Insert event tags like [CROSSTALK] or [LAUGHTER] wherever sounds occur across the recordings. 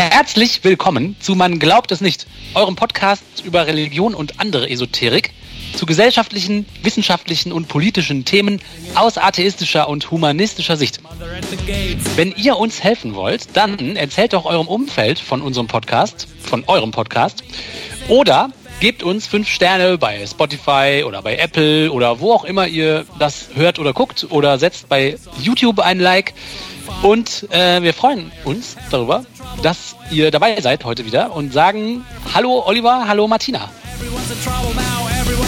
Herzlich willkommen zu Man glaubt es nicht, eurem Podcast über Religion und andere Esoterik, zu gesellschaftlichen, wissenschaftlichen und politischen Themen aus atheistischer und humanistischer Sicht. Wenn ihr uns helfen wollt, dann erzählt doch eurem Umfeld von unserem Podcast, von eurem Podcast, oder gebt uns fünf Sterne bei Spotify oder bei Apple oder wo auch immer ihr das hört oder guckt oder setzt bei YouTube ein Like. Und äh, wir freuen uns darüber, dass ihr dabei seid heute wieder und sagen Hallo Oliver, hallo Martina.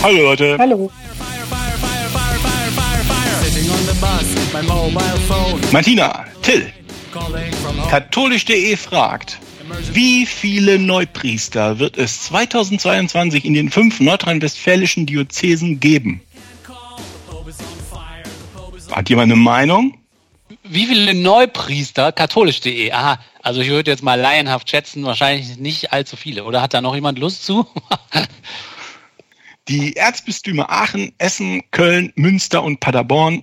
Hallo Leute. Hallo. Martina, Till. Katholisch.de fragt, wie viele Neupriester wird es 2022 in den fünf nordrhein-westfälischen Diözesen geben? Hat jemand eine Meinung? Wie viele Neupriester, katholisch.de, aha, also ich würde jetzt mal laienhaft schätzen, wahrscheinlich nicht allzu viele. Oder hat da noch jemand Lust zu? [LAUGHS] Die Erzbistümer Aachen, Essen, Köln, Münster und Paderborn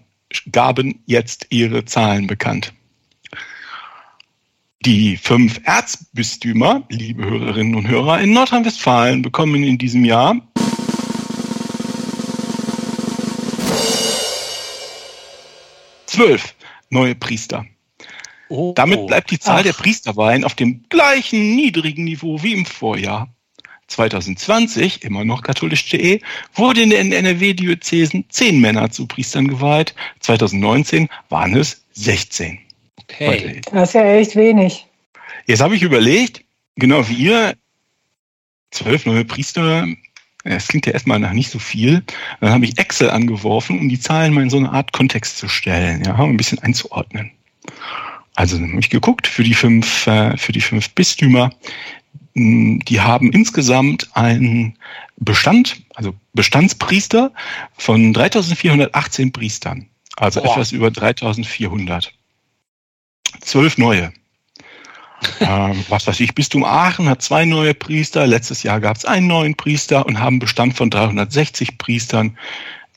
gaben jetzt ihre Zahlen bekannt. Die fünf Erzbistümer, liebe Hörerinnen und Hörer, in Nordrhein-Westfalen bekommen in diesem Jahr zwölf neue Priester. Oh, Damit bleibt die Zahl Ach. der Priesterweihen auf dem gleichen niedrigen Niveau wie im Vorjahr. 2020, immer noch katholisch.de, wurde in den NRW-Diözesen zehn Männer zu Priestern geweiht. 2019 waren es 16. Okay. Das ist ja echt wenig. Jetzt habe ich überlegt, genau wie ihr, zwölf neue Priester, das klingt ja erstmal nach nicht so viel. Dann habe ich Excel angeworfen, um die Zahlen mal in so eine Art Kontext zu stellen, ja, um ein bisschen einzuordnen. Also dann habe ich geguckt für die fünf, äh, für die fünf Bistümer. mh, Die haben insgesamt einen Bestand, also Bestandspriester von 3418 Priestern. Also Boah. etwas über 3400. Zwölf neue. Ähm, was weiß ich, Bistum Aachen hat zwei neue Priester. Letztes Jahr gab es einen neuen Priester und haben Bestand von 360 Priestern.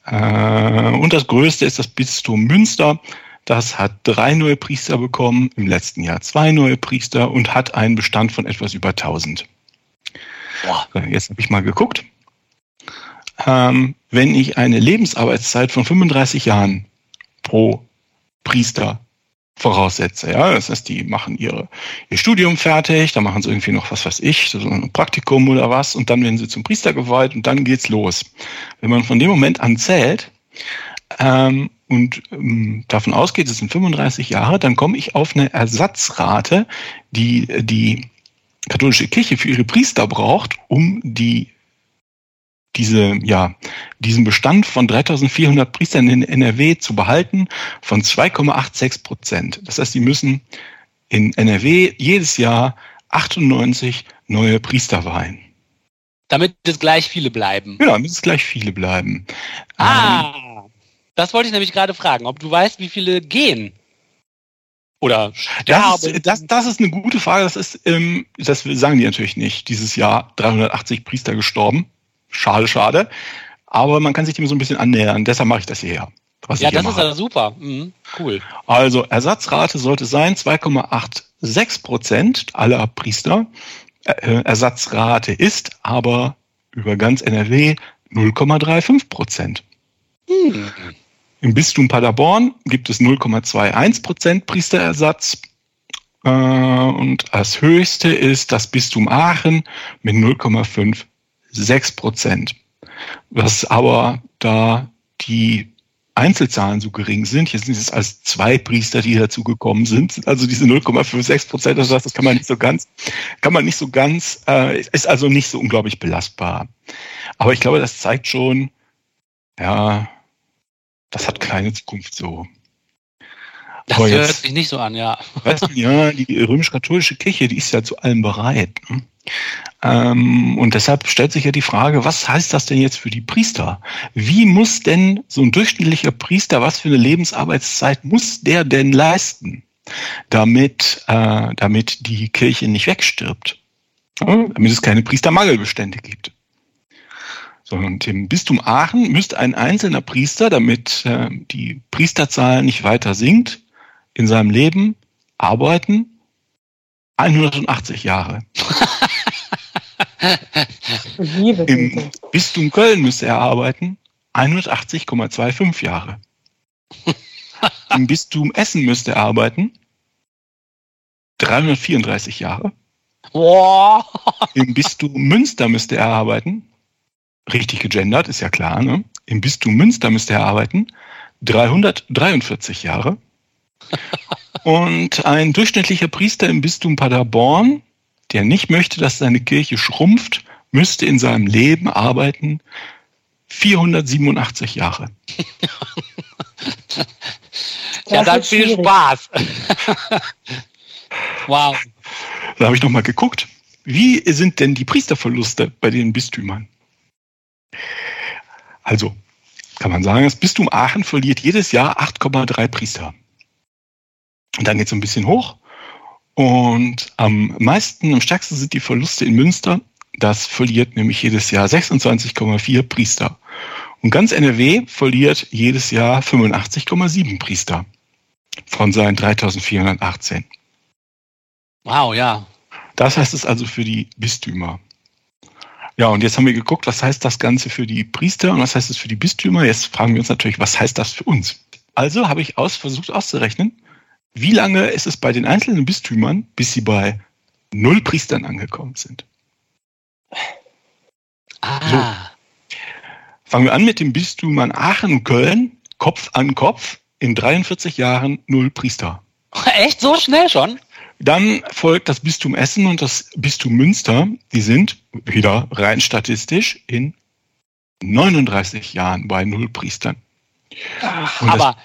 Äh, und das größte ist das Bistum Münster. Das hat drei neue Priester bekommen, im letzten Jahr zwei neue Priester und hat einen Bestand von etwas über 1000. Boah. Jetzt habe ich mal geguckt. Ähm, wenn ich eine Lebensarbeitszeit von 35 Jahren pro Priester voraussetze, ja, das heißt, die machen ihre, ihr Studium fertig, dann machen sie irgendwie noch was weiß ich, so ein Praktikum oder was, und dann werden sie zum Priester geweiht und dann geht's los. Wenn man von dem Moment an zählt ähm, und ähm, davon ausgeht, es sind 35 Jahre, dann komme ich auf eine Ersatzrate, die die katholische Kirche für ihre Priester braucht, um die diese, ja, diesen Bestand von 3400 Priestern in NRW zu behalten von 2,86 Prozent. Das heißt, die müssen in NRW jedes Jahr 98 neue Priester weihen. Damit es gleich viele bleiben. Genau, müssen es gleich viele bleiben. Ähm, Ah, das wollte ich nämlich gerade fragen, ob du weißt, wie viele gehen. Oder Das sterben. ist, das, das ist eine gute Frage. Das ist, ähm, das sagen die natürlich nicht. Dieses Jahr 380 Priester gestorben. Schade, schade. Aber man kann sich dem so ein bisschen annähern. Deshalb mache ich das hierher. Ja, das ist ja super. Mhm, cool. Also Ersatzrate sollte sein 2,86 Prozent aller Priester. Äh, Ersatzrate ist aber über ganz NRW 0,35 Prozent. Hm. Im Bistum Paderborn gibt es 0,21 Prozent Priesterersatz. Äh, Und das höchste ist das Bistum Aachen mit 0,56 Prozent. Was aber da die Einzelzahlen so gering sind, hier sind es als zwei Priester, die dazugekommen sind, also diese 0,56 Prozent, das das kann man nicht so ganz, kann man nicht so ganz, äh, ist also nicht so unglaublich belastbar. Aber ich glaube, das zeigt schon, ja, das hat keine Zukunft so. Das Aber hört jetzt- sich nicht so an, ja. [LAUGHS] Weißt du, ja, die römisch-katholische Kirche, die ist ja zu allem bereit. Ne? Ähm, und deshalb stellt sich ja die Frage, was heißt das denn jetzt für die Priester? Wie muss denn so ein durchschnittlicher Priester, was für eine Lebensarbeitszeit muss der denn leisten, damit, äh, damit die Kirche nicht wegstirbt? Ja, damit es keine Priestermangelbestände gibt. So, und im Bistum Aachen müsste ein einzelner Priester, damit äh, die Priesterzahl nicht weiter sinkt, in seinem Leben arbeiten 180 Jahre. Im Bistum Köln müsste er arbeiten 180,25 Jahre. Im Bistum Essen müsste er arbeiten 334 Jahre. Boah. Im Bistum Münster müsste er arbeiten, richtig gegendert, ist ja klar, ne? Im Bistum Münster müsste er arbeiten 343 Jahre. Und ein durchschnittlicher Priester im Bistum Paderborn, der nicht möchte, dass seine Kirche schrumpft, müsste in seinem Leben arbeiten 487 Jahre. ja, dann viel schwierig. Spaß. [LAUGHS] wow. Da habe ich nochmal geguckt. Wie sind denn die Priesterverluste bei den Bistümern? Also, kann man sagen, das Bistum Aachen verliert jedes Jahr 8,3 Priester. Und dann geht es ein bisschen hoch. Und am meisten, am stärksten sind die Verluste in Münster. Das verliert nämlich jedes Jahr 26,4 Priester. Und ganz NRW verliert jedes Jahr 85,7 Priester von seinen 3418. Wow, ja. Das heißt es also für die Bistümer. Ja, und jetzt haben wir geguckt, was heißt das Ganze für die Priester und was heißt es für die Bistümer. Jetzt fragen wir uns natürlich, was heißt das für uns? Also habe ich aus, versucht auszurechnen, wie lange ist es bei den einzelnen Bistümern, bis sie bei null Priestern angekommen sind. Ah. So. Fangen wir an mit den Bistümern Aachen und Köln, Kopf an Kopf, in 43 Jahren null Priester. [LAUGHS] Echt so schnell schon? Dann folgt das Bistum Essen und das Bistum Münster. Die sind wieder rein statistisch in 39 Jahren bei null Priestern. Ach, aber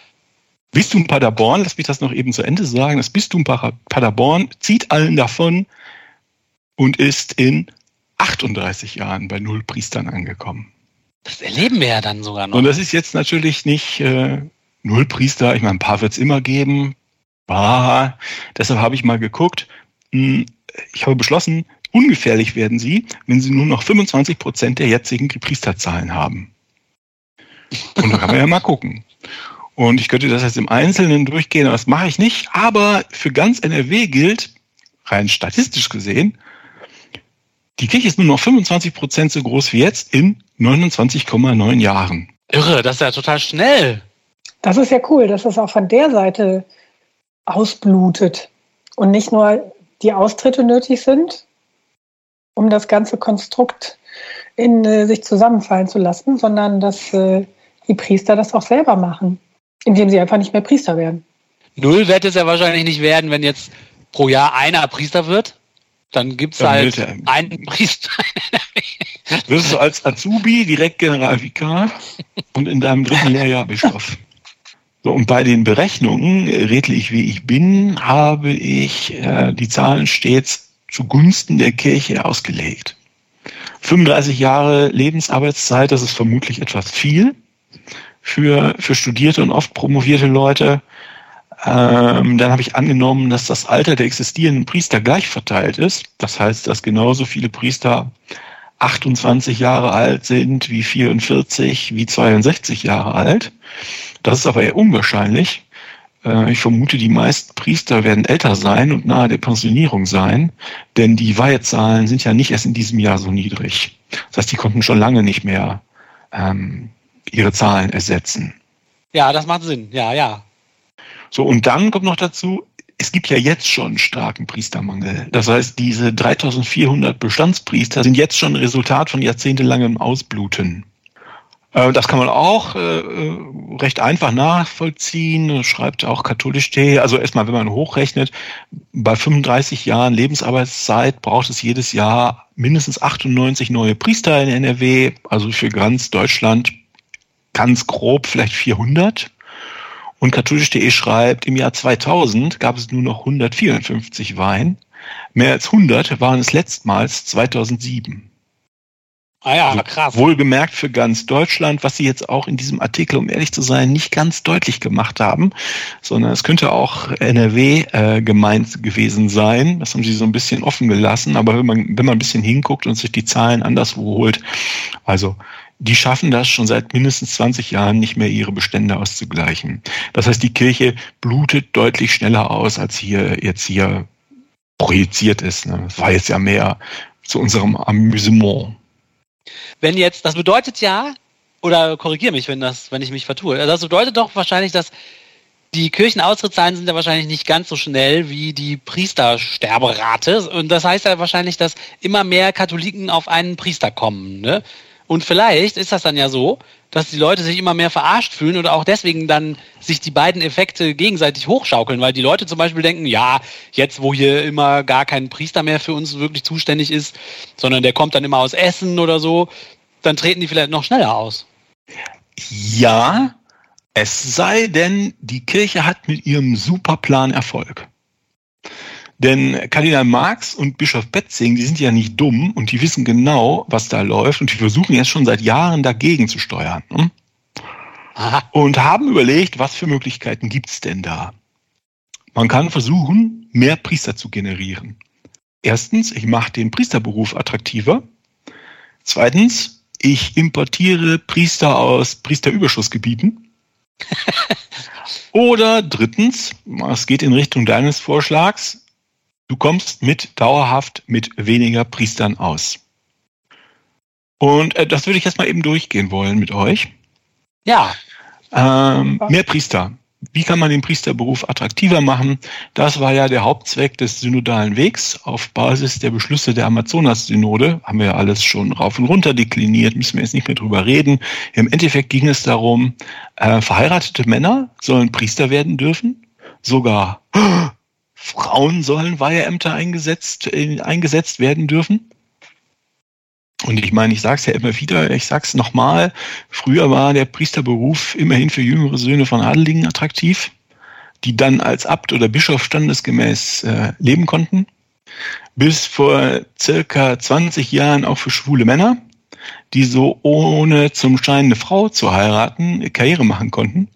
Bistum Paderborn, lass mich das noch eben zu Ende sagen, das Bistum Paderborn zieht allen davon und ist in 38 Jahren bei null Priestern angekommen. Das erleben wir ja dann sogar noch. Und das ist jetzt natürlich nicht äh, null Priester. Ich meine, ein paar wird es immer geben. Ah, deshalb habe ich mal geguckt. Hm, ich habe beschlossen, ungefährlich werden sie, wenn sie nur noch 25 Prozent der jetzigen Priesterzahlen haben. Und da kann man ja mal gucken. [LAUGHS] Und ich könnte das jetzt im Einzelnen durchgehen, aber das mache ich nicht. Aber für ganz NRW gilt, rein statistisch gesehen, die Kirche ist nur noch 25 Prozent so groß wie jetzt in 29,9 Jahren. Irre, das ist ja total schnell. Das ist ja cool, dass es auch von der Seite ausblutet und nicht nur die Austritte nötig sind, um das ganze Konstrukt in äh, sich zusammenfallen zu lassen, sondern dass äh, die Priester das auch selber machen, indem sie einfach nicht mehr Priester werden. Null wird es ja wahrscheinlich nicht werden, wenn jetzt pro Jahr einer Priester wird. Dann gibt es halt einen Priester. [LAUGHS] Wirst du als Azubi direkt Generalvikar und in deinem dritten Lehrjahr Bischof. So, und bei den Berechnungen, redlich wie ich bin, habe ich äh, die Zahlen stets zugunsten der Kirche ausgelegt. 35 Jahre Lebensarbeitszeit, das ist vermutlich etwas viel für, für studierte und oft promovierte Leute. Ähm, dann habe ich angenommen, dass das Alter der existierenden Priester gleich verteilt ist. Das heißt, dass genauso viele Priester 28 Jahre alt sind wie 44, wie 62 Jahre alt. Das ist aber eher unwahrscheinlich. Äh, ich vermute, die meisten Priester werden älter sein und nahe der Pensionierung sein, denn die Weihezahlen sind ja nicht erst in diesem Jahr so niedrig. Das heißt, die konnten schon lange nicht mehr ähm, ihre Zahlen ersetzen. Ja, das macht Sinn. Ja, ja. So, und dann kommt noch dazu, es gibt ja jetzt schon starken Priestermangel. Das heißt, diese 3400 Bestandspriester sind jetzt schon Resultat von jahrzehntelangem Ausbluten. Äh, das kann man auch äh, äh, recht einfach nachvollziehen, schreibt auch katholisch.de. Also erstmal, wenn man hochrechnet, bei 35 Jahren Lebensarbeitszeit braucht es jedes Jahr mindestens 98 neue Priester in NRW, also für ganz Deutschland ganz grob vielleicht 400. Und katholisch.de schreibt, im Jahr 2000 gab es nur noch 154 Wein. Mehr als 100 waren es letztmals 2007. Ah ja, also krass. Wohlgemerkt für ganz Deutschland, was Sie jetzt auch in diesem Artikel, um ehrlich zu sein, nicht ganz deutlich gemacht haben, sondern es könnte auch NRW äh, gemeint gewesen sein. Das haben Sie so ein bisschen offen gelassen. Aber wenn man, wenn man ein bisschen hinguckt und sich die Zahlen anderswo holt, also die schaffen das schon seit mindestens 20 Jahren nicht mehr, ihre Bestände auszugleichen. Das heißt, die Kirche blutet deutlich schneller aus, als hier jetzt hier projiziert ist. Ne? Das war jetzt ja mehr zu unserem Amüsement. Wenn jetzt, das bedeutet ja, oder korrigiere mich, wenn das, wenn ich mich vertue. Also das bedeutet doch wahrscheinlich, dass die Kirchenaustrittszahlen sind ja wahrscheinlich nicht ganz so schnell wie die Priestersterberate. Und das heißt ja wahrscheinlich, dass immer mehr Katholiken auf einen Priester kommen. Ne? Und vielleicht ist das dann ja so, dass die Leute sich immer mehr verarscht fühlen oder auch deswegen dann sich die beiden Effekte gegenseitig hochschaukeln, weil die Leute zum Beispiel denken, ja, jetzt wo hier immer gar kein Priester mehr für uns wirklich zuständig ist, sondern der kommt dann immer aus Essen oder so, dann treten die vielleicht noch schneller aus. Ja, es sei denn, die Kirche hat mit ihrem Superplan Erfolg. Denn Kardinal Marx und Bischof Betzing, die sind ja nicht dumm und die wissen genau, was da läuft und die versuchen jetzt schon seit Jahren dagegen zu steuern. Ne? Und haben überlegt, was für Möglichkeiten gibt's denn da? Man kann versuchen, mehr Priester zu generieren. Erstens, ich mache den Priesterberuf attraktiver. Zweitens, ich importiere Priester aus Priesterüberschussgebieten. [LAUGHS] Oder drittens, es geht in Richtung deines Vorschlags, Du kommst mit dauerhaft mit weniger Priestern aus. Und äh, das würde ich jetzt mal eben durchgehen wollen mit euch. Ja. Ähm, mehr Priester. Wie kann man den Priesterberuf attraktiver machen? Das war ja der Hauptzweck des synodalen Wegs. Auf Basis der Beschlüsse der Amazonas-Synode haben wir ja alles schon rauf und runter dekliniert, müssen wir jetzt nicht mehr drüber reden. Im Endeffekt ging es darum, äh, verheiratete Männer sollen Priester werden dürfen, sogar Frauen sollen Weiheämter eingesetzt, äh, eingesetzt werden dürfen. Und ich meine, ich sage es ja immer wieder, ich sage es nochmal, früher war der Priesterberuf immerhin für jüngere Söhne von Adeligen attraktiv, die dann als Abt oder Bischof standesgemäß äh, leben konnten. Bis vor circa 20 Jahren auch für schwule Männer, die so ohne zum Schein eine Frau zu heiraten Karriere machen konnten.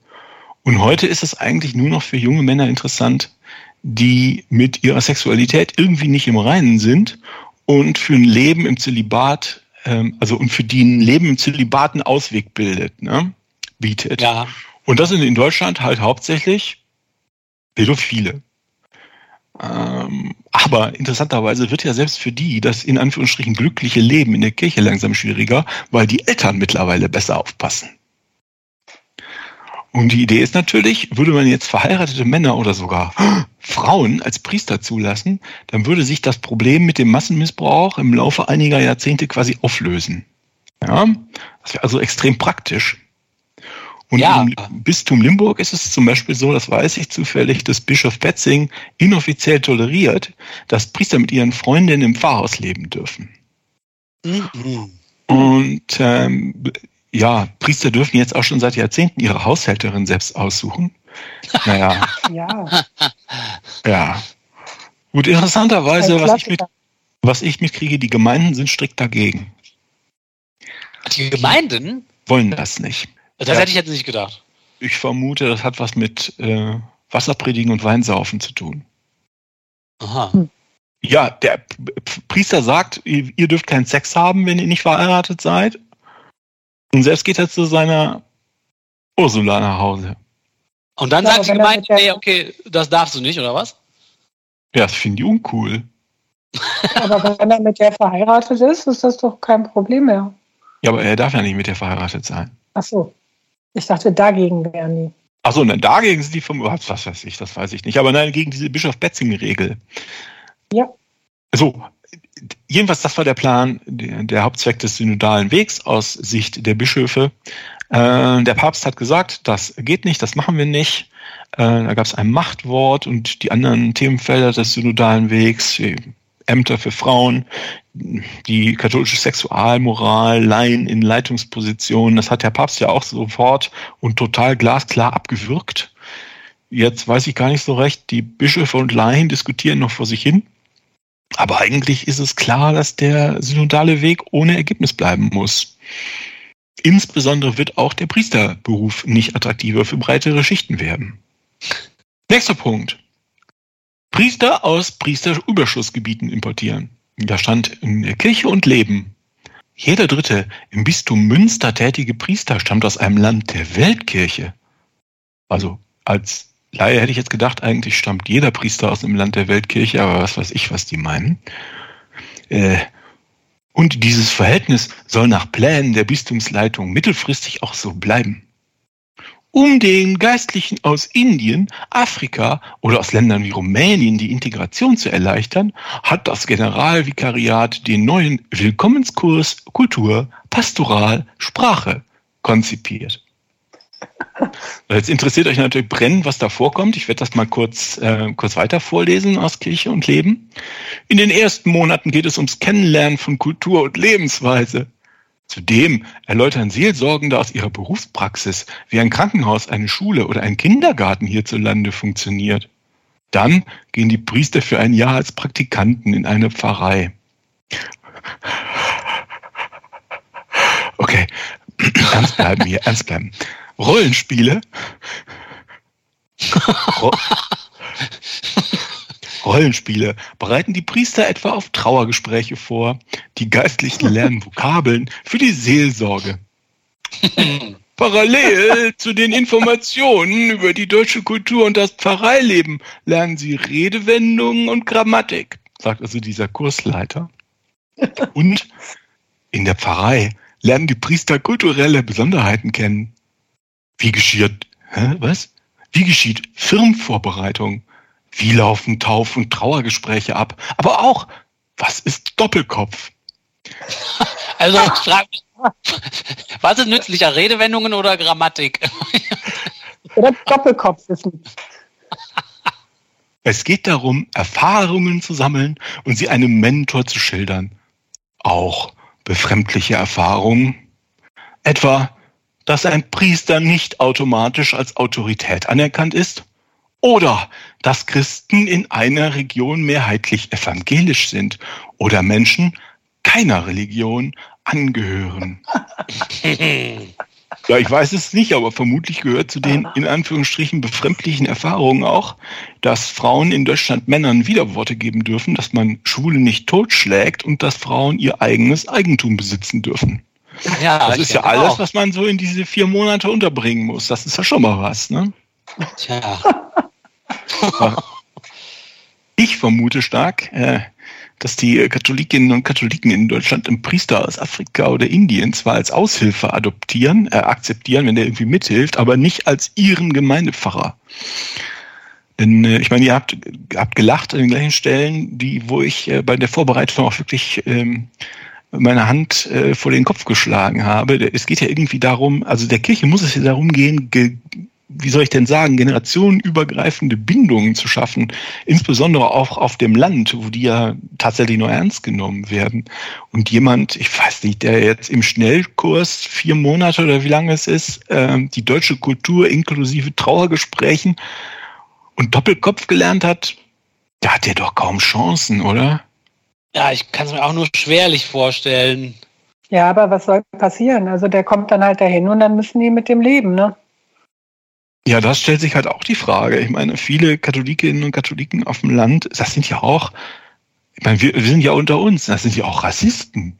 Und heute ist es eigentlich nur noch für junge Männer interessant, die mit ihrer Sexualität irgendwie nicht im Reinen sind und für ein Leben im Zölibat, ähm, also und für die ein Leben im Zölibat einen Ausweg bildet, ne, bietet. Ja. Und das sind in Deutschland halt hauptsächlich Pädophile. Ähm, aber interessanterweise wird ja selbst für die das in Anführungsstrichen glückliche Leben in der Kirche langsam schwieriger, weil die Eltern mittlerweile besser aufpassen. Und die Idee ist natürlich, würde man jetzt verheiratete Männer oder sogar [GASPS] Frauen als Priester zulassen, dann würde sich das Problem mit dem Massenmissbrauch im Laufe einiger Jahrzehnte quasi auflösen. Ja, das wäre also extrem praktisch. Und ja. im Bistum Limburg ist es zum Beispiel so, das weiß ich zufällig, dass Bischof Betzing inoffiziell toleriert, dass Priester mit ihren Freundinnen im Pfarrhaus leben dürfen. Mhm. Und ähm, ja, Priester dürfen jetzt auch schon seit Jahrzehnten ihre Haushälterin selbst aussuchen. Naja. [LAUGHS] ja. Ja. Gut, interessanterweise, was ich, mit, was ich mitkriege, die Gemeinden sind strikt dagegen. Die Gemeinden? Wollen das nicht. Das ja. hätte ich jetzt nicht gedacht. Ich vermute, das hat was mit äh, Wasserpredigen und Weinsaufen zu tun. Aha. Hm. Ja, der Priester sagt, ihr dürft keinen Sex haben, wenn ihr nicht verheiratet seid. Und selbst geht er zu seiner Ursula nach Hause. Und dann ja, sagt die Gemeinde, nee, okay, das darfst du nicht, oder was? Ja, das finde ich uncool. aber wenn er mit der verheiratet ist, ist das doch kein Problem mehr. Ja, aber er darf ja nicht mit der verheiratet sein. Ach so. Ich dachte, dagegen wären die. Ach so, nein, dagegen sind die vom, was weiß ich, das weiß ich nicht. Aber nein, gegen diese Bischof-Betzing-Regel. Ja. So, jedenfalls, das war der Plan, der, Hauptzweck des synodalen Wegs aus Sicht der Bischöfe. Äh, der Papst hat gesagt, das geht nicht, das machen wir nicht. Äh, da gab es ein Machtwort und die anderen Themenfelder des synodalen Wegs, Ämter für Frauen, die katholische Sexualmoral, Laien in Leitungspositionen, das hat der Papst ja auch sofort und total glasklar abgewürgt. Jetzt weiß ich gar nicht so recht, die Bischöfe und Laien diskutieren noch vor sich hin. Aber eigentlich ist es klar, dass der synodale Weg ohne Ergebnis bleiben muss. Insbesondere wird auch der Priesterberuf nicht attraktiver für breitere Schichten werden. Nächster Punkt. Priester aus Priesterüberschussgebieten importieren. Da stand in Kirche und Leben. Jeder dritte im Bistum Münster tätige Priester stammt aus einem Land der Weltkirche. Also als Laie hätte ich jetzt gedacht, eigentlich stammt jeder Priester aus dem Land der Weltkirche, aber was weiß ich, was die meinen. Äh, und dieses Verhältnis soll nach Plänen der Bistumsleitung mittelfristig auch so bleiben. Um den Geistlichen aus Indien, Afrika oder aus Ländern wie Rumänien die Integration zu erleichtern, hat das Generalvikariat den neuen Willkommenskurs Kultur, Pastoral, Sprache konzipiert. Jetzt interessiert euch natürlich brennend, was da vorkommt. Ich werde das mal kurz, äh, kurz weiter vorlesen aus Kirche und Leben. In den ersten Monaten geht es ums Kennenlernen von Kultur und Lebensweise. Zudem erläutern Seelsorgende aus ihrer Berufspraxis, wie ein Krankenhaus, eine Schule oder ein Kindergarten hierzulande funktioniert. Dann gehen die Priester für ein Jahr als Praktikanten in eine Pfarrei. Okay, [CLEARS THROAT] ernst bleiben hier, ernst bleiben. Rollenspiele. Ro [LAUGHS] Rollenspiele bereiten die Priester etwa auf Trauergespräche vor. Die Geistlichen lernen Vokabeln für die Seelsorge. [LAUGHS] Parallel zu den Informationen über die deutsche Kultur und das Pfarreileben lernen sie Redewendungen und Grammatik, sagt also dieser Kursleiter. Und in der Pfarrei lernen die Priester kulturelle Besonderheiten kennen. Wie geschieht, hä, was? Wie geschieht Firmenvorbereitung? Wie laufen Tauf- und Trauergespräche ab? Aber auch, was ist Doppelkopf? [LAUGHS] Also, [LAUGHS] was ist nützlicher, Redewendungen oder Grammatik? [LAUGHS] Oder Doppelkopfwissen. Es geht darum, Erfahrungen zu sammeln und sie einem Mentor zu schildern. Auch befremdliche Erfahrungen. Etwa, dass ein Priester nicht automatisch als Autorität anerkannt ist oder dass Christen in einer Region mehrheitlich evangelisch sind oder Menschen keiner Religion angehören. [LAUGHS] Ja, ich weiß es nicht, aber vermutlich gehört zu den in Anführungsstrichen befremdlichen Erfahrungen auch, dass Frauen in Deutschland Männern Widerworte geben dürfen, dass man Schwule nicht totschlägt und dass Frauen ihr eigenes Eigentum besitzen dürfen. Ja, das ist ja alles, auch. was man so in diese vier Monate unterbringen muss. Das ist ja schon mal was, ne? Tja. ich vermute stark, äh, dass die Katholikinnen und Katholiken in Deutschland einen Priester aus Afrika oder Indien zwar als Aushilfe adoptieren, äh, akzeptieren, wenn der irgendwie mithilft, aber nicht als ihren Gemeindepfarrer. Denn äh, ich meine, ihr habt, habt gelacht an den gleichen Stellen, die, wo ich äh, bei der Vorbereitung auch wirklich ähm, meine Hand äh, vor den Kopf geschlagen habe. Es geht ja irgendwie darum, also der Kirche muss es ja darum gehen, ge wie soll ich denn sagen, generationenübergreifende Bindungen zu schaffen, insbesondere auch auf dem Land, wo die ja tatsächlich nur ernst genommen werden. Und jemand, ich weiß nicht, der jetzt im Schnellkurs vier Monate oder wie lange es ist, äh, die deutsche Kultur inklusive Trauergesprächen und Doppelkopf gelernt hat, da hat er doch kaum Chancen, oder? Ja, ich kann es mir auch nur schwerlich vorstellen. Ja, aber was soll passieren? Also der kommt dann halt dahin und dann müssen die mit dem leben, ne? Ja, das stellt sich halt auch die Frage. Ich meine, viele Katholikinnen und Katholiken auf dem Land, das sind ja auch, ich meine, wir, wir sind ja unter uns, das sind ja auch Rassisten.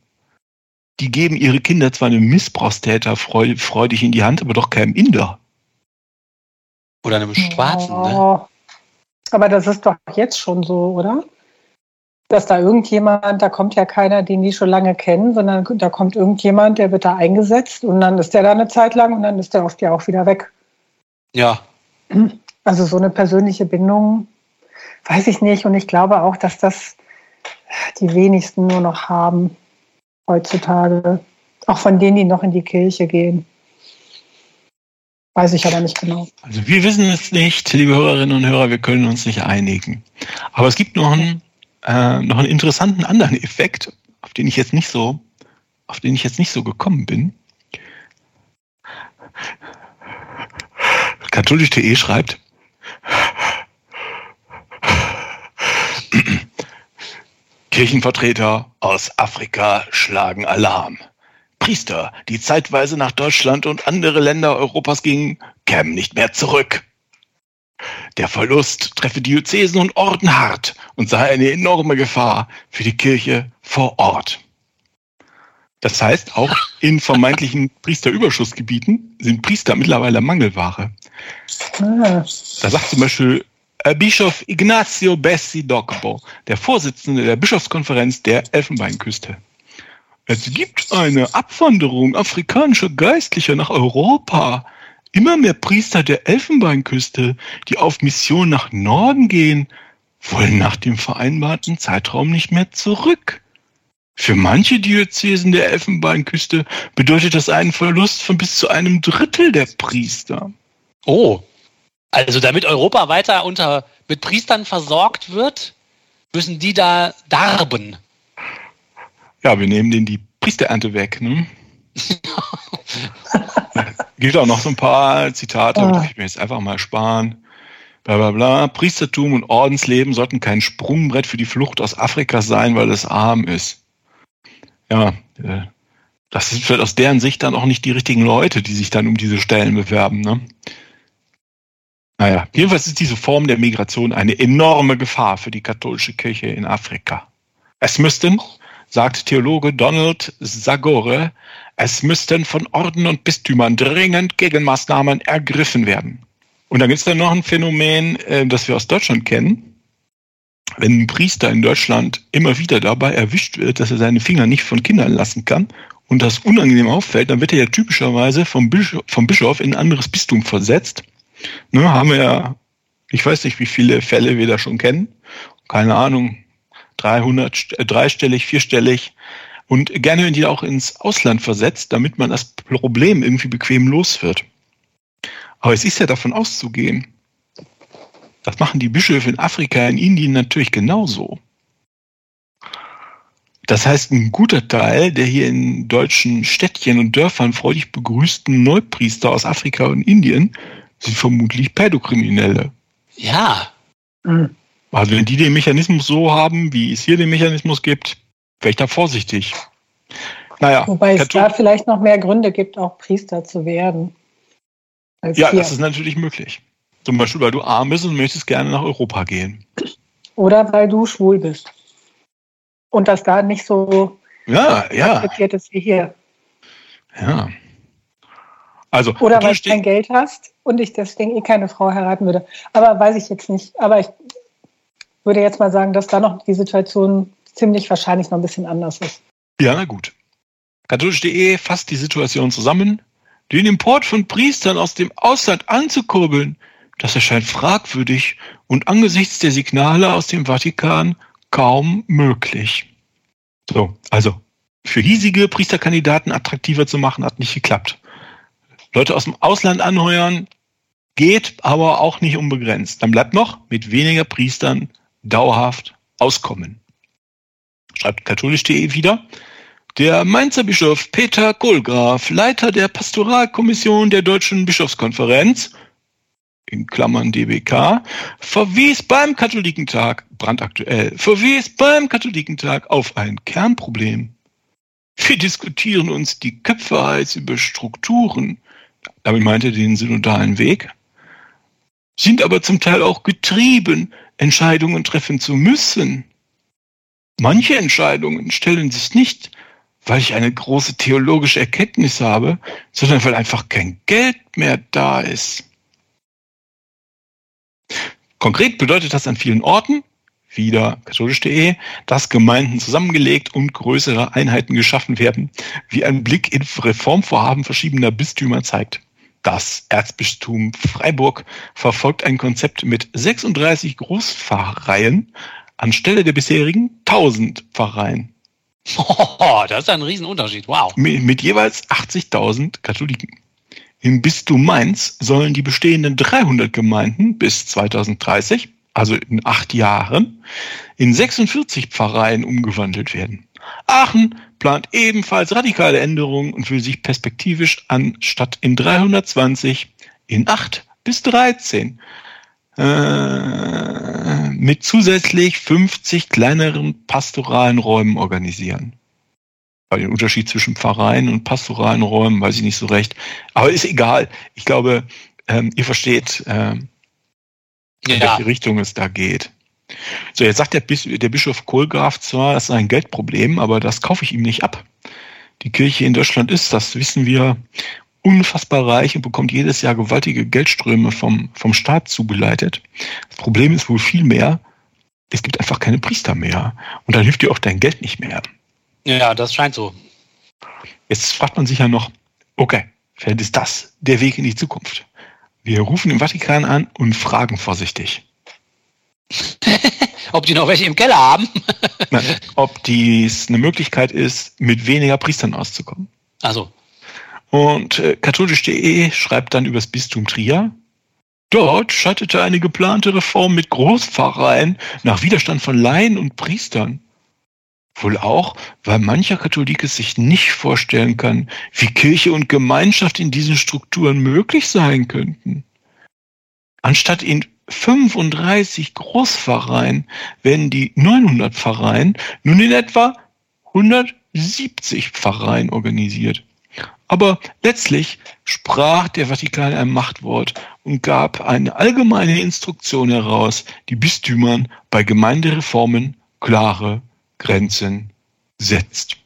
Die geben ihre Kinder zwar einem Missbrauchstäter freudig in die Hand, aber doch keinem Inder. Oder einem Schwarzen, ne? oh. ne? Aber das ist doch jetzt schon so, oder? Dass da irgendjemand, da kommt ja keiner, den die schon lange kennen, sondern da kommt irgendjemand, der wird da eingesetzt und dann ist der da eine Zeit lang und dann ist der oft ja auch wieder weg. Ja. Also so eine persönliche Bindung, weiß ich nicht. Und ich glaube auch, dass das die wenigsten nur noch haben heutzutage. Auch von denen, die noch in die Kirche gehen. Weiß ich aber nicht genau. Also wir wissen es nicht, liebe Hörerinnen und Hörer, wir können uns nicht einigen. Aber es gibt noch einen, äh, noch einen interessanten anderen Effekt, auf den ich jetzt nicht so, auf den ich jetzt nicht so gekommen bin. Katholisch.de schreibt, [CLEARS THROAT] Kirchenvertreter aus Afrika schlagen Alarm. Priester, die zeitweise nach Deutschland und andere Länder Europas gingen, kämen nicht mehr zurück. Der Verlust treffe Diözesen und Orden hart und sei eine enorme Gefahr für die Kirche vor Ort. Das heißt, auch in vermeintlichen Priesterüberschussgebieten sind Priester mittlerweile Mangelware. Da sagt zum Beispiel äh, Bischof Ignacio Bessi Docbo, der Vorsitzende der Bischofskonferenz der Elfenbeinküste. Es gibt eine Abwanderung afrikanischer Geistlicher nach Europa. Immer mehr Priester der Elfenbeinküste, die auf Mission nach Norden gehen, wollen nach dem vereinbarten Zeitraum nicht mehr zurück. Für manche Diözesen der Elfenbeinküste bedeutet das einen Verlust von bis zu einem Drittel der Priester. Oh, also damit Europa weiter unter mit Priestern versorgt wird, müssen die da darben. Ja, wir nehmen denen die Priesterernte weg. Ne? [LAUGHS] Gibt auch noch so ein paar Zitate, oh. die ich mir jetzt einfach mal sparen. Bla bla bla. Priestertum und Ordensleben sollten kein Sprungbrett für die Flucht aus Afrika sein, weil es arm ist. Ja, äh, das sind vielleicht aus deren Sicht dann auch nicht die richtigen Leute, die sich dann um diese Stellen bewerben. Ne? Naja, jedenfalls ist diese Form der Migration eine enorme Gefahr für die katholische Kirche in Afrika. Es müssten, sagt Theologe Donald Zagore, es müssten von Orden und Bistümern dringend Gegenmaßnahmen ergriffen werden. Und dann gibt es dann noch ein Phänomen, äh, das wir aus Deutschland kennen. Wenn ein Priester in Deutschland immer wieder dabei erwischt wird, dass er seine Finger nicht von Kindern lassen kann und das unangenehm auffällt, dann wird er ja typischerweise vom Bischof, vom Bischof in ein anderes Bistum versetzt Ne, haben wir ja, ich weiß nicht, wie viele Fälle wir da schon kennen. Keine Ahnung, 300, äh, dreistellig, vierstellig. Und gerne werden die auch ins Ausland versetzt, damit man das Problem irgendwie bequem los wird. Aber es ist ja davon auszugehen. Das machen die Bischöfe in Afrika, in Indien natürlich genauso. Das heißt, ein guter Teil der hier in deutschen Städtchen und Dörfern freudig begrüßten Neupriester aus Afrika und Indien sind vermutlich Pädokriminelle. Ja. Mhm. Also wenn die den Mechanismus so haben, wie es hier den Mechanismus gibt, wäre ich da vorsichtig. Naja, Wobei es da vielleicht noch mehr Gründe gibt, auch Priester zu werden. Ja, hier. das ist natürlich möglich. Zum Beispiel, weil du arm bist und möchtest gerne nach Europa gehen. Oder weil du schwul bist. Und das da nicht so ja, ja. akzeptiert ist wie hier. Ja. Also, Oder weil du kein Geld hast und ich deswegen eh keine Frau heiraten würde. Aber weiß ich jetzt nicht. Aber ich würde jetzt mal sagen, dass da noch die Situation ziemlich wahrscheinlich noch ein bisschen anders ist. Ja, na gut. Katholisch.de fasst die Situation zusammen. Den Import von Priestern aus dem Ausland anzukurbeln, das erscheint fragwürdig und angesichts der Signale aus dem Vatikan kaum möglich. So, also für hiesige Priesterkandidaten attraktiver zu machen, hat nicht geklappt. Leute aus dem Ausland anheuern, geht aber auch nicht unbegrenzt. Dann bleibt noch mit weniger Priestern dauerhaft auskommen. Schreibt katholisch.de wieder. Der Mainzer Bischof Peter Kohlgraf, Leiter der Pastoralkommission der Deutschen Bischofskonferenz, in Klammern DBK, verwies beim Katholikentag, brandaktuell, verwies beim Katholikentag auf ein Kernproblem. Wir diskutieren uns die Köpfe heiß über Strukturen, damit meinte er den synodalen Weg, sind aber zum Teil auch getrieben, Entscheidungen treffen zu müssen. Manche Entscheidungen stellen sich nicht, weil ich eine große theologische Erkenntnis habe, sondern weil einfach kein Geld mehr da ist. Konkret bedeutet das an vielen Orten, wieder katholisch.de, dass Gemeinden zusammengelegt und größere Einheiten geschaffen werden, wie ein Blick in Reformvorhaben verschiedener Bistümer zeigt. Das Erzbistum Freiburg verfolgt ein Konzept mit 36 Großpfarreien anstelle der bisherigen 1000 Pfarreien. Oh, das ist ein Riesenunterschied. Wow. Mit, mit jeweils 80.000 Katholiken. Im Bistum Mainz sollen die bestehenden 300 Gemeinden bis 2030 also in acht Jahren, in 46 Pfarreien umgewandelt werden. Aachen plant ebenfalls radikale Änderungen und will sich perspektivisch anstatt in 320 in 8 bis 13 äh, mit zusätzlich 50 kleineren pastoralen Räumen organisieren. Bei den Unterschied zwischen Pfarreien und pastoralen Räumen weiß ich nicht so recht. Aber ist egal. Ich glaube, ähm, ihr versteht, ähm, in ja. welche Richtung es da geht. So, jetzt sagt der, Bis der Bischof Kohlgraf zwar, das ist ein Geldproblem, aber das kaufe ich ihm nicht ab. Die Kirche in Deutschland ist, das wissen wir, unfassbar reich und bekommt jedes Jahr gewaltige Geldströme vom, vom Staat zugeleitet. Das Problem ist wohl viel mehr, es gibt einfach keine Priester mehr. Und dann hilft dir auch dein Geld nicht mehr. Ja, das scheint so. Jetzt fragt man sich ja noch, okay, vielleicht ist das der Weg in die Zukunft. Wir rufen im Vatikan an und fragen vorsichtig. Ob die noch welche im Keller haben? Nein, ob dies eine Möglichkeit ist, mit weniger Priestern auszukommen. Also. Und äh, katholisch.de schreibt dann übers Bistum Trier. Dort scheiterte eine geplante Reform mit Großpfarreien nach Widerstand von Laien und Priestern. Wohl auch, weil mancher Katholik es sich nicht vorstellen kann, wie Kirche und Gemeinschaft in diesen Strukturen möglich sein könnten. Anstatt in 35 Großpfarreien werden die 900 Pfarreien nun in etwa 170 Pfarreien organisiert. Aber letztlich sprach der Vatikan ein Machtwort und gab eine allgemeine Instruktion heraus, die Bistümern bei Gemeindereformen klare Grenzen setzt.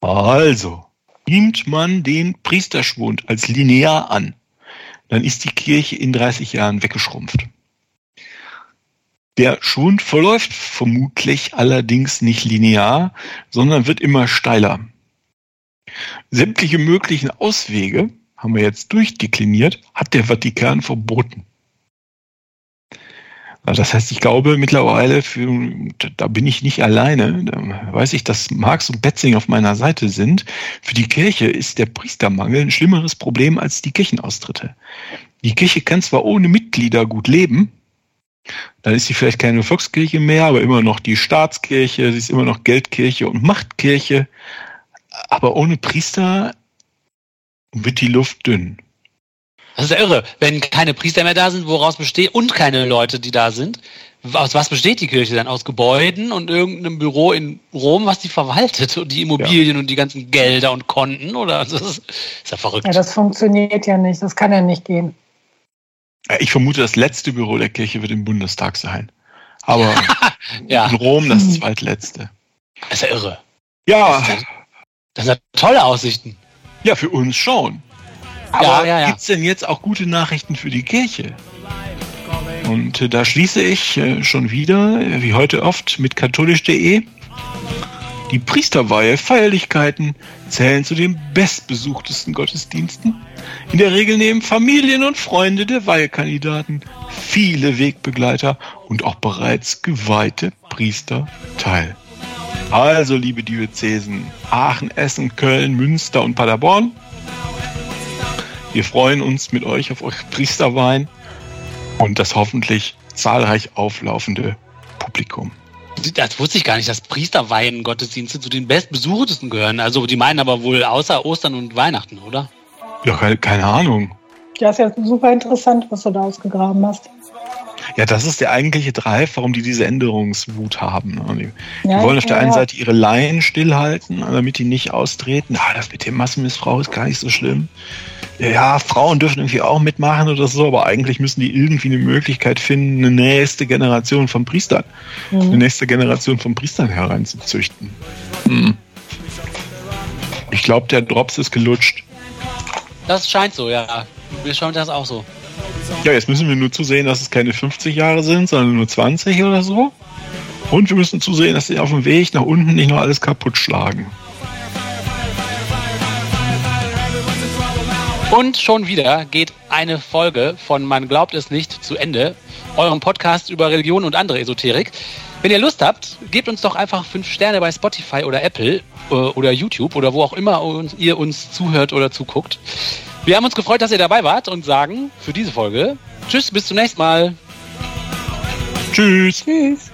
Also, nimmt man den Priesterschwund als linear an, dann ist die Kirche in 30 Jahren weggeschrumpft. Der Schwund verläuft vermutlich allerdings nicht linear, sondern wird immer steiler. Sämtliche möglichen Auswege, haben wir jetzt durchdekliniert, hat der Vatikan verboten. Das heißt, ich glaube mittlerweile, für, da bin ich nicht alleine, da weiß ich, dass Marx und Betzing auf meiner Seite sind. Für die Kirche ist der Priestermangel ein schlimmeres Problem als die Kirchenaustritte. Die Kirche kann zwar ohne Mitglieder gut leben, dann ist sie vielleicht keine Volkskirche mehr, aber immer noch die Staatskirche, sie ist immer noch Geldkirche und Machtkirche. Aber ohne Priester wird die Luft dünn. Das ist ja irre. Wenn keine Priester mehr da sind, woraus besteht, und keine Leute, die da sind, aus was besteht die Kirche dann? Aus Gebäuden und irgendeinem Büro in Rom, was die verwaltet und die Immobilien ja. und die ganzen Gelder und Konten? Oder das ist, ist ja verrückt. Ja, das funktioniert ja nicht. Das kann ja nicht gehen. Ich vermute, das letzte Büro der Kirche wird im Bundestag sein. Aber ja. [LAUGHS] in Rom das zweitletzte. Das ist ja irre. Ja. Das, ist, das sind tolle Aussichten. Ja, für uns schon. Aber ja, ja, ja. gibt es denn jetzt auch gute Nachrichten für die Kirche? Und äh, da schließe ich äh, schon wieder, äh, wie heute oft, mit katholisch.de. Die Priesterweihe, Feierlichkeiten zählen zu den bestbesuchtesten Gottesdiensten. In der Regel nehmen Familien und Freunde der Weihekandidaten, viele Wegbegleiter und auch bereits geweihte Priester teil. Also, liebe Diözesen, Aachen, Essen, Köln, Münster und Paderborn, wir freuen uns mit euch auf euch Priesterwein und das hoffentlich zahlreich auflaufende Publikum. Das wusste ich gar nicht, dass Priesterweihen-Gottesdienste zu den bestbesuchtesten gehören. Also die meinen aber wohl außer Ostern und Weihnachten, oder? Ja, keine, Ahnung. Ja, ist ja super interessant, was du da ausgegraben hast. Ja, das ist der eigentliche Drive, warum die diese Änderungswut haben. Die, ja, wollen auf der ja, einen Seite ihre Laien stillhalten, damit die nicht austreten. Ah, das mit dem Massenmissbrauch ist gar nicht so schlimm. Ja, Frauen dürfen irgendwie auch mitmachen oder so, aber eigentlich müssen die irgendwie eine Möglichkeit finden, eine nächste Generation von Priestern, mhm. eine nächste Generation von Priestern hereinzuzüchten. Hm. Ich glaube, der Drops ist gelutscht. Das scheint so, ja. Wir schauen das auch so. Ja, jetzt müssen wir nur zusehen, dass es keine 50 Jahre sind, sondern nur 20 oder so. Und wir müssen zusehen, dass sie auf dem Weg nach unten nicht noch alles kaputt schlagen. Und schon wieder geht eine Folge von Man glaubt es nicht zu Ende. Eurem Podcast über Religion und andere Esoterik. Wenn ihr Lust habt, gebt uns doch einfach fünf Sterne bei Spotify oder Apple äh, oder YouTube oder wo auch immer ihr uns zuhört oder zuguckt. Wir haben uns gefreut, dass ihr dabei wart und sagen für diese Folge Tschüss, bis zum nächsten Mal. Tschüss. Tschüss.